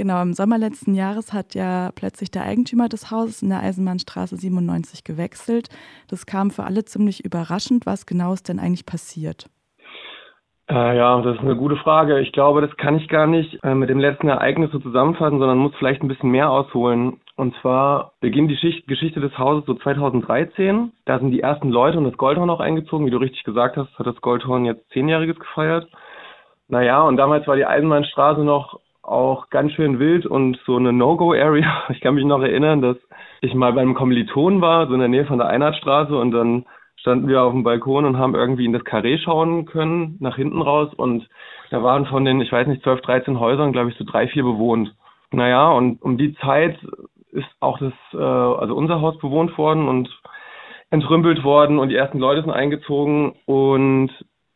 Genau, im Sommer letzten Jahres hat ja plötzlich der Eigentümer des Hauses in der Eisenbahnstraße 97 gewechselt. Das kam für alle ziemlich überraschend. Was genau ist denn eigentlich passiert? Äh, ja, das ist eine gute Frage. Ich glaube, das kann ich gar nicht äh, mit dem letzten Ereignis so zusammenfassen, sondern muss vielleicht ein bisschen mehr ausholen. Und zwar beginnt die Schicht, Geschichte des Hauses so 2013. Da sind die ersten Leute und das Goldhorn auch eingezogen. Wie du richtig gesagt hast, hat das Goldhorn jetzt Zehnjähriges gefeiert. Naja, und damals war die Eisenbahnstraße noch auch ganz schön wild und so eine No-Go-Area. Ich kann mich noch erinnern, dass ich mal beim Kommiliton war, so in der Nähe von der Einheitsstraße und dann standen wir auf dem Balkon und haben irgendwie in das Karree schauen können, nach hinten raus und da waren von den, ich weiß nicht, 12, 13 Häusern, glaube ich, so drei, vier bewohnt. Naja, und um die Zeit ist auch das, äh, also unser Haus bewohnt worden und entrümpelt worden und die ersten Leute sind eingezogen und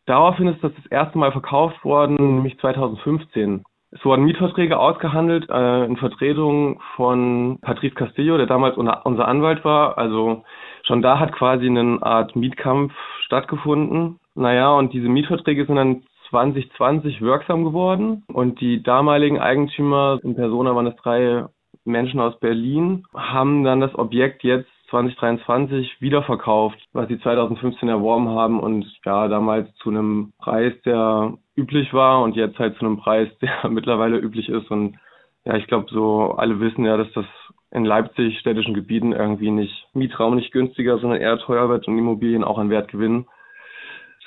daraufhin ist das das erste Mal verkauft worden, nämlich 2015. Es wurden Mietverträge ausgehandelt äh, in Vertretung von Patrice Castillo, der damals unser Anwalt war. Also schon da hat quasi eine Art Mietkampf stattgefunden. Naja, und diese Mietverträge sind dann 2020 wirksam geworden und die damaligen Eigentümer, in Persona waren es drei Menschen aus Berlin, haben dann das Objekt jetzt 2023 wiederverkauft, was sie 2015 erworben haben und ja, damals zu einem Preis, der üblich war und jetzt halt zu einem Preis, der mittlerweile üblich ist und ja, ich glaube so alle wissen ja, dass das in Leipzig städtischen Gebieten irgendwie nicht Mietraum nicht günstiger, sondern eher teuer wird und Immobilien auch an Wert gewinnen.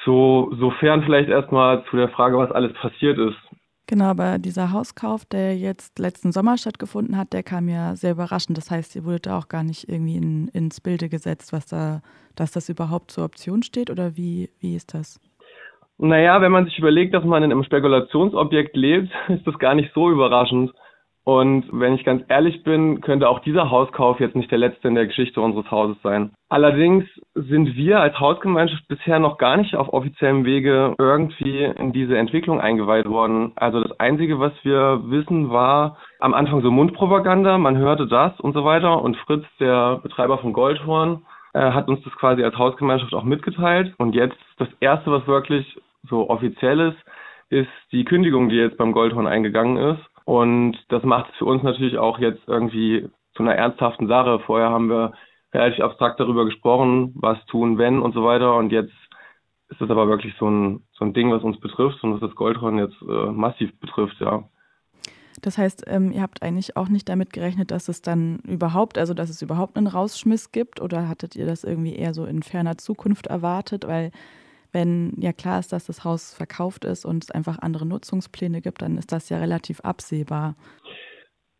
So, sofern vielleicht erstmal zu der Frage, was alles passiert ist. Genau, aber dieser Hauskauf, der jetzt letzten Sommer stattgefunden hat, der kam ja sehr überraschend. Das heißt, ihr wurdet da auch gar nicht irgendwie in, ins Bilde gesetzt, was da, dass das überhaupt zur Option steht oder wie, wie ist das? Naja, wenn man sich überlegt, dass man in einem Spekulationsobjekt lebt, ist das gar nicht so überraschend. Und wenn ich ganz ehrlich bin, könnte auch dieser Hauskauf jetzt nicht der letzte in der Geschichte unseres Hauses sein. Allerdings sind wir als Hausgemeinschaft bisher noch gar nicht auf offiziellem Wege irgendwie in diese Entwicklung eingeweiht worden. Also das Einzige, was wir wissen, war am Anfang so Mundpropaganda, man hörte das und so weiter. Und Fritz, der Betreiber von Goldhorn, äh, hat uns das quasi als Hausgemeinschaft auch mitgeteilt. Und jetzt das Erste, was wirklich so offiziell ist, ist die Kündigung, die jetzt beim Goldhorn eingegangen ist. Und das macht es für uns natürlich auch jetzt irgendwie zu einer ernsthaften Sache. Vorher haben wir relativ abstrakt darüber gesprochen, was tun, wenn und so weiter. Und jetzt ist das aber wirklich so ein, so ein Ding, was uns betrifft und was das Goldhorn jetzt äh, massiv betrifft, ja. Das heißt, ähm, ihr habt eigentlich auch nicht damit gerechnet, dass es dann überhaupt, also dass es überhaupt einen Rausschmiss gibt oder hattet ihr das irgendwie eher so in ferner Zukunft erwartet? Weil wenn ja klar ist, dass das Haus verkauft ist und es einfach andere Nutzungspläne gibt, dann ist das ja relativ absehbar.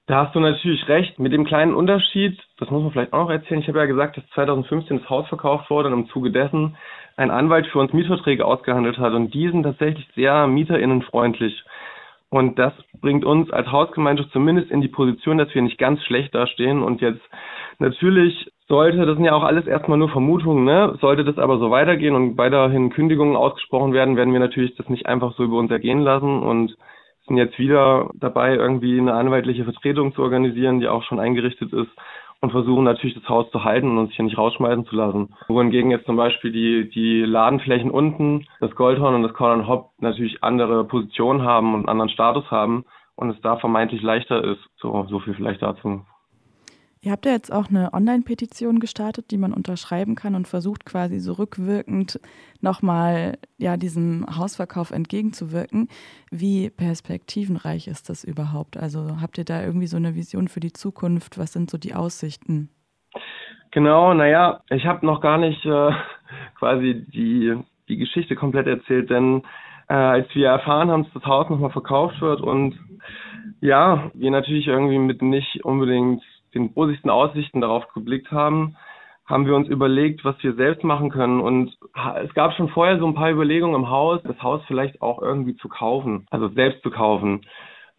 Da hast du natürlich recht, mit dem kleinen Unterschied, das muss man vielleicht auch noch erzählen. Ich habe ja gesagt, dass 2015 das Haus verkauft wurde und im Zuge dessen ein Anwalt für uns Mietverträge ausgehandelt hat und die sind tatsächlich sehr mieterinnenfreundlich. Und das bringt uns als Hausgemeinschaft zumindest in die Position, dass wir nicht ganz schlecht dastehen und jetzt natürlich sollte, das sind ja auch alles erstmal nur Vermutungen, ne? Sollte das aber so weitergehen und weiterhin Kündigungen ausgesprochen werden, werden wir natürlich das nicht einfach so über uns ergehen lassen und sind jetzt wieder dabei, irgendwie eine anwaltliche Vertretung zu organisieren, die auch schon eingerichtet ist und versuchen natürlich das Haus zu halten und uns hier nicht rausschmeißen zu lassen. Wohingegen jetzt zum Beispiel die, die Ladenflächen unten, das Goldhorn und das Corn Hop natürlich andere Positionen haben und einen anderen Status haben und es da vermeintlich leichter ist. So, so viel vielleicht dazu. Ihr habt ja jetzt auch eine Online-Petition gestartet, die man unterschreiben kann und versucht quasi so rückwirkend nochmal ja, diesem Hausverkauf entgegenzuwirken. Wie perspektivenreich ist das überhaupt? Also habt ihr da irgendwie so eine Vision für die Zukunft? Was sind so die Aussichten? Genau, naja, ich habe noch gar nicht äh, quasi die, die Geschichte komplett erzählt, denn äh, als wir erfahren haben, dass das Haus nochmal verkauft wird und ja, wir natürlich irgendwie mit nicht unbedingt den rosigsten Aussichten darauf geblickt haben, haben wir uns überlegt, was wir selbst machen können. Und es gab schon vorher so ein paar Überlegungen im Haus, das Haus vielleicht auch irgendwie zu kaufen, also selbst zu kaufen.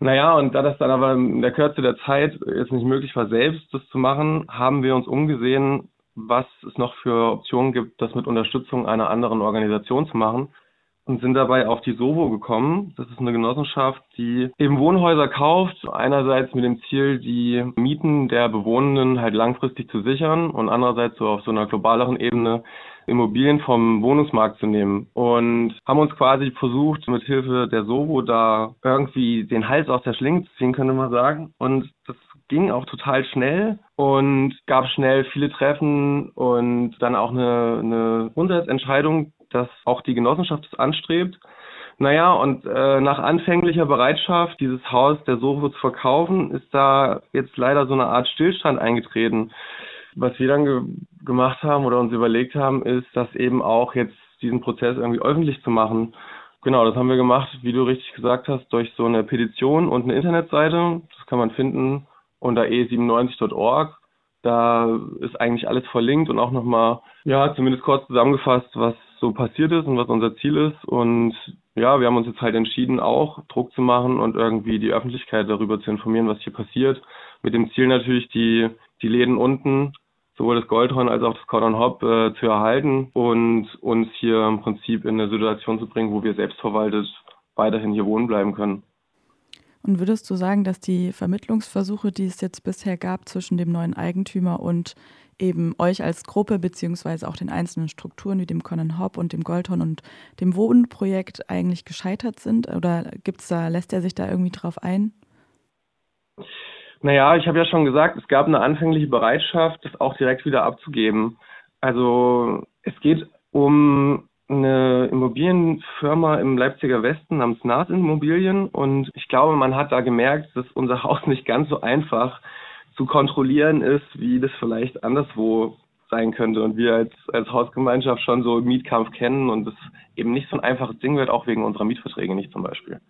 Naja, und da das dann aber in der Kürze der Zeit jetzt nicht möglich war, selbst das zu machen, haben wir uns umgesehen, was es noch für Optionen gibt, das mit Unterstützung einer anderen Organisation zu machen. Und sind dabei auf die Sovo gekommen. Das ist eine Genossenschaft, die eben Wohnhäuser kauft, einerseits mit dem Ziel, die Mieten der Bewohnenden halt langfristig zu sichern und andererseits so auf so einer globaleren Ebene Immobilien vom Wohnungsmarkt zu nehmen und haben uns quasi versucht, mit Hilfe der Sovo da irgendwie den Hals aus der Schlinge zu ziehen, könnte man sagen. Und das ging auch total schnell und gab schnell viele Treffen und dann auch eine, eine Grundsatzentscheidung, dass auch die Genossenschaft anstrebt. Naja, und äh, nach anfänglicher Bereitschaft, dieses Haus der Soho zu verkaufen, ist da jetzt leider so eine Art Stillstand eingetreten. Was wir dann ge gemacht haben oder uns überlegt haben, ist, das eben auch jetzt diesen Prozess irgendwie öffentlich zu machen. Genau, das haben wir gemacht, wie du richtig gesagt hast, durch so eine Petition und eine Internetseite. Das kann man finden unter e97.org. Da ist eigentlich alles verlinkt und auch nochmal, ja, zumindest kurz zusammengefasst, was so passiert ist und was unser Ziel ist. Und ja, wir haben uns jetzt halt entschieden, auch Druck zu machen und irgendwie die Öffentlichkeit darüber zu informieren, was hier passiert. Mit dem Ziel natürlich, die, die Läden unten, sowohl das Goldhorn als auch das Cordon Hop äh, zu erhalten und uns hier im Prinzip in eine Situation zu bringen, wo wir selbstverwaltet weiterhin hier wohnen bleiben können. Und würdest du sagen, dass die Vermittlungsversuche, die es jetzt bisher gab zwischen dem neuen Eigentümer und eben euch als Gruppe beziehungsweise auch den einzelnen Strukturen wie dem Conan Hop und dem Goldhorn und dem Wohnprojekt eigentlich gescheitert sind? Oder gibt's da, lässt er sich da irgendwie drauf ein? Naja, ich habe ja schon gesagt, es gab eine anfängliche Bereitschaft, das auch direkt wieder abzugeben. Also es geht um eine Immobilienfirma im Leipziger Westen namens Nas Immobilien und ich glaube, man hat da gemerkt, dass unser Haus nicht ganz so einfach zu kontrollieren ist, wie das vielleicht anderswo sein könnte und wir als, als Hausgemeinschaft schon so Mietkampf kennen und es eben nicht so ein einfaches Ding wird, auch wegen unserer Mietverträge nicht zum Beispiel.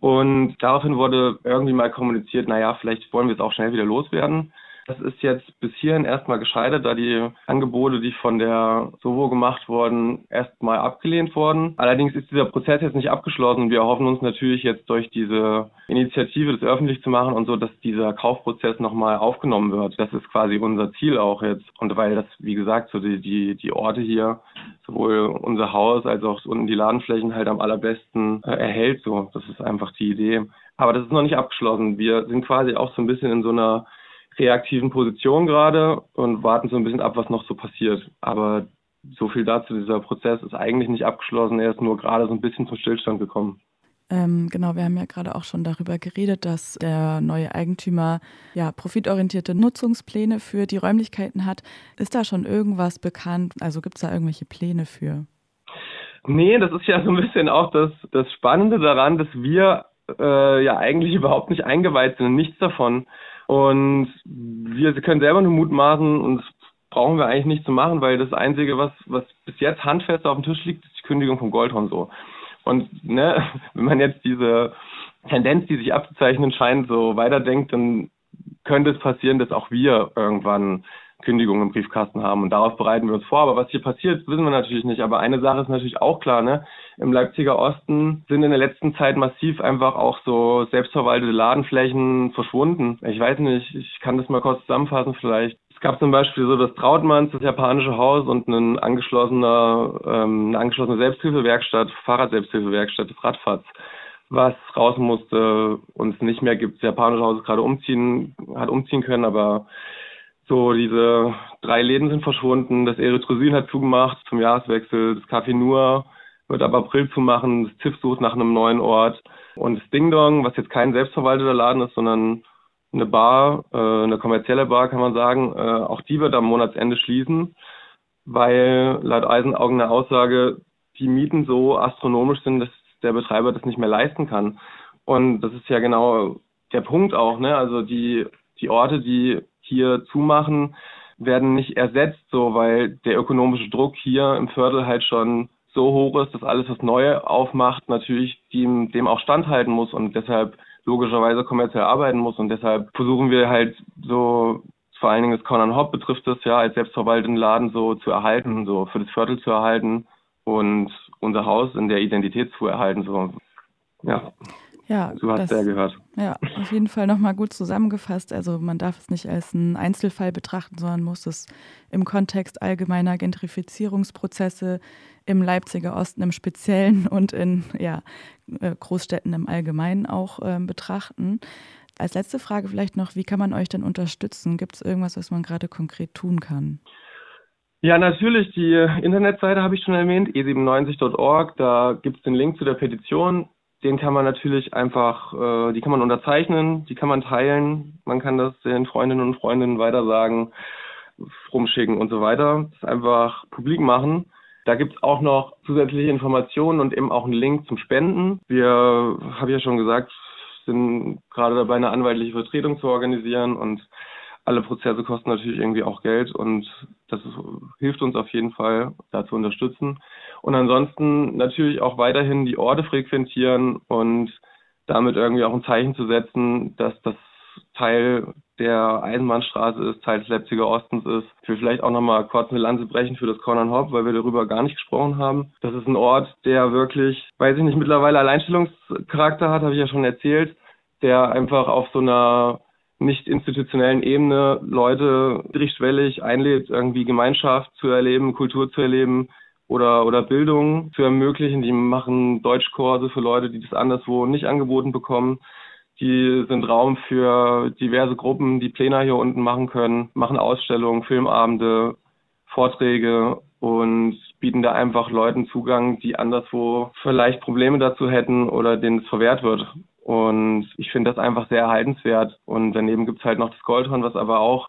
Und daraufhin wurde irgendwie mal kommuniziert, naja, vielleicht wollen wir es auch schnell wieder loswerden. Das ist jetzt bis hierhin erstmal gescheitert, da die Angebote, die von der Sovo gemacht wurden, erstmal abgelehnt wurden. Allerdings ist dieser Prozess jetzt nicht abgeschlossen. Wir hoffen uns natürlich jetzt durch diese Initiative, das öffentlich zu machen und so, dass dieser Kaufprozess nochmal aufgenommen wird. Das ist quasi unser Ziel auch jetzt. Und weil das, wie gesagt, so die, die, die Orte hier, sowohl unser Haus als auch unten die Ladenflächen halt am allerbesten äh, erhält, so. Das ist einfach die Idee. Aber das ist noch nicht abgeschlossen. Wir sind quasi auch so ein bisschen in so einer reaktiven Position gerade und warten so ein bisschen ab, was noch so passiert. Aber so viel dazu, dieser Prozess ist eigentlich nicht abgeschlossen, er ist nur gerade so ein bisschen zum Stillstand gekommen. Ähm, genau, wir haben ja gerade auch schon darüber geredet, dass der neue Eigentümer ja profitorientierte Nutzungspläne für die Räumlichkeiten hat. Ist da schon irgendwas bekannt? Also gibt es da irgendwelche Pläne für? Nee, das ist ja so ein bisschen auch das, das Spannende daran, dass wir äh, ja eigentlich überhaupt nicht eingeweiht sind, nichts davon. Und wir können selber nur mutmaßen und das brauchen wir eigentlich nicht zu machen, weil das Einzige, was, was bis jetzt handfest auf dem Tisch liegt, ist die Kündigung vom Goldhorn so. Und ne, wenn man jetzt diese Tendenz, die sich abzuzeichnen scheint, so weiterdenkt, dann könnte es passieren, dass auch wir irgendwann Kündigung im Briefkasten haben. Und darauf bereiten wir uns vor. Aber was hier passiert, wissen wir natürlich nicht. Aber eine Sache ist natürlich auch klar, ne? Im Leipziger Osten sind in der letzten Zeit massiv einfach auch so selbstverwaltete Ladenflächen verschwunden. Ich weiß nicht, ich kann das mal kurz zusammenfassen vielleicht. Es gab zum Beispiel so das Trautmanns, das japanische Haus und ein angeschlossener, ähm, eine angeschlossene Selbsthilfewerkstatt, Fahrradselbsthilfewerkstatt des Radfahrts was raus musste und es nicht mehr gibt. Das japanische Haus ist gerade umziehen, hat umziehen können, aber so, diese drei Läden sind verschwunden. Das Erythrosin hat zugemacht zum Jahreswechsel. Das Café Nur wird ab April zumachen. Das TIF sucht nach einem neuen Ort. Und das Ding Dong, was jetzt kein selbstverwalteter Laden ist, sondern eine Bar, äh, eine kommerzielle Bar, kann man sagen, äh, auch die wird am Monatsende schließen, weil laut Eisenaugen eine Aussage die Mieten so astronomisch sind, dass der Betreiber das nicht mehr leisten kann. Und das ist ja genau der Punkt auch, ne? Also die, die Orte, die hier zumachen, werden nicht ersetzt, so weil der ökonomische Druck hier im Viertel halt schon so hoch ist, dass alles, was neu aufmacht, natürlich dem, dem auch standhalten muss und deshalb logischerweise kommerziell arbeiten muss. Und deshalb versuchen wir halt so, vor allen Dingen das Conan Hop betrifft das ja, als selbstverwalteten Laden so zu erhalten, so für das Viertel zu erhalten und unser Haus in der Identität zu erhalten. So. Ja. Ja, so hat er gehört. Ja, auf jeden Fall nochmal gut zusammengefasst. Also man darf es nicht als einen Einzelfall betrachten, sondern muss es im Kontext allgemeiner Gentrifizierungsprozesse im Leipziger Osten im Speziellen und in ja, äh, Großstädten im Allgemeinen auch äh, betrachten. Als letzte Frage vielleicht noch, wie kann man euch denn unterstützen? Gibt es irgendwas, was man gerade konkret tun kann? Ja, natürlich. Die Internetseite habe ich schon erwähnt, e97.org. Da gibt es den Link zu der Petition den kann man natürlich einfach, äh, die kann man unterzeichnen, die kann man teilen, man kann das den Freundinnen und Freunden weitersagen, rumschicken und so weiter. Das einfach publik machen. Da gibt's auch noch zusätzliche Informationen und eben auch einen Link zum Spenden. Wir, habe ich ja schon gesagt, sind gerade dabei, eine anwaltliche Vertretung zu organisieren und alle Prozesse kosten natürlich irgendwie auch Geld und das hilft uns auf jeden Fall, da zu unterstützen. Und ansonsten natürlich auch weiterhin die Orte frequentieren und damit irgendwie auch ein Zeichen zu setzen, dass das Teil der Eisenbahnstraße ist, Teil des Leipziger Ostens ist. Ich will vielleicht auch nochmal kurz eine Lanze brechen für das Corner Hop, weil wir darüber gar nicht gesprochen haben. Das ist ein Ort, der wirklich, weiß ich nicht, mittlerweile Alleinstellungscharakter hat, habe ich ja schon erzählt, der einfach auf so einer nicht institutionellen Ebene Leute richtschwellig einlädt, irgendwie Gemeinschaft zu erleben, Kultur zu erleben oder, oder Bildung zu ermöglichen. Die machen Deutschkurse für Leute, die das anderswo nicht angeboten bekommen. Die sind Raum für diverse Gruppen, die Pläne hier unten machen können, machen Ausstellungen, Filmabende, Vorträge und bieten da einfach Leuten Zugang, die anderswo vielleicht Probleme dazu hätten oder denen es verwehrt wird. Und ich finde das einfach sehr erhaltenswert. Und daneben gibt's halt noch das Goldhorn, was aber auch,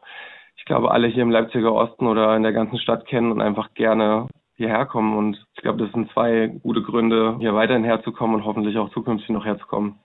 ich glaube, alle hier im Leipziger Osten oder in der ganzen Stadt kennen und einfach gerne hierher kommen. Und ich glaube, das sind zwei gute Gründe, hier weiterhin herzukommen und hoffentlich auch zukünftig noch herzukommen.